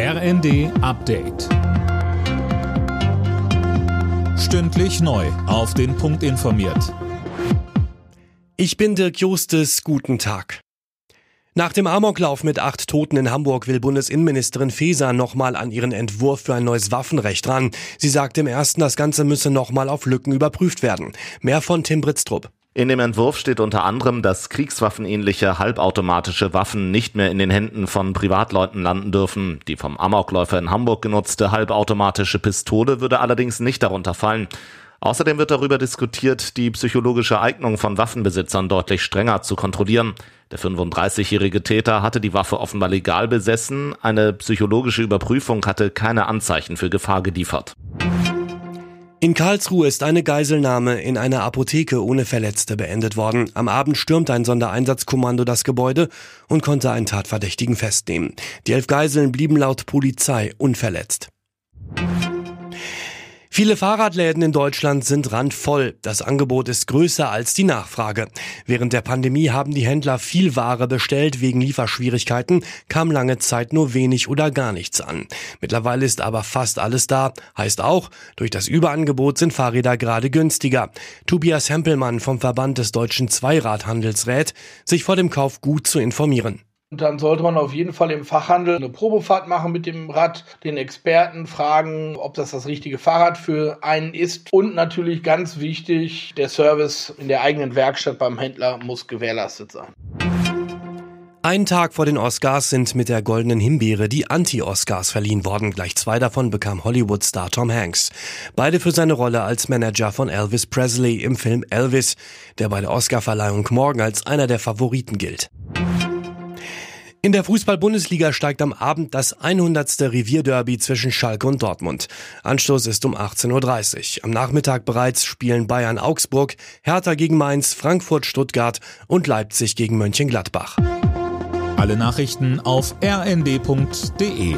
RND Update. Stündlich neu. Auf den Punkt informiert. Ich bin Dirk Justes. Guten Tag. Nach dem Amoklauf mit acht Toten in Hamburg will Bundesinnenministerin Faeser nochmal an ihren Entwurf für ein neues Waffenrecht ran. Sie sagt im ersten, das Ganze müsse nochmal auf Lücken überprüft werden. Mehr von Tim Britztrup. In dem Entwurf steht unter anderem, dass kriegswaffenähnliche halbautomatische Waffen nicht mehr in den Händen von Privatleuten landen dürfen. Die vom Amokläufer in Hamburg genutzte halbautomatische Pistole würde allerdings nicht darunter fallen. Außerdem wird darüber diskutiert, die psychologische Eignung von Waffenbesitzern deutlich strenger zu kontrollieren. Der 35-jährige Täter hatte die Waffe offenbar legal besessen. Eine psychologische Überprüfung hatte keine Anzeichen für Gefahr geliefert. In Karlsruhe ist eine Geiselnahme in einer Apotheke ohne Verletzte beendet worden. Am Abend stürmte ein Sondereinsatzkommando das Gebäude und konnte einen Tatverdächtigen festnehmen. Die elf Geiseln blieben laut Polizei unverletzt. Viele Fahrradläden in Deutschland sind randvoll. Das Angebot ist größer als die Nachfrage. Während der Pandemie haben die Händler viel Ware bestellt. Wegen Lieferschwierigkeiten kam lange Zeit nur wenig oder gar nichts an. Mittlerweile ist aber fast alles da. Heißt auch, durch das Überangebot sind Fahrräder gerade günstiger. Tobias Hempelmann vom Verband des deutschen Zweiradhandels rät, sich vor dem Kauf gut zu informieren. Und dann sollte man auf jeden Fall im Fachhandel eine Probefahrt machen mit dem Rad, den Experten fragen, ob das das richtige Fahrrad für einen ist. Und natürlich ganz wichtig, der Service in der eigenen Werkstatt beim Händler muss gewährleistet sein. Ein Tag vor den Oscars sind mit der Goldenen Himbeere die Anti-Oscars verliehen worden. Gleich zwei davon bekam Hollywood-Star Tom Hanks. Beide für seine Rolle als Manager von Elvis Presley im Film Elvis, der bei der Oscarverleihung morgen als einer der Favoriten gilt. In der Fußball-Bundesliga steigt am Abend das 100. Revierderby zwischen Schalke und Dortmund. Anstoß ist um 18.30 Uhr. Am Nachmittag bereits spielen Bayern Augsburg, Hertha gegen Mainz, Frankfurt Stuttgart und Leipzig gegen Mönchengladbach. Alle Nachrichten auf rnd.de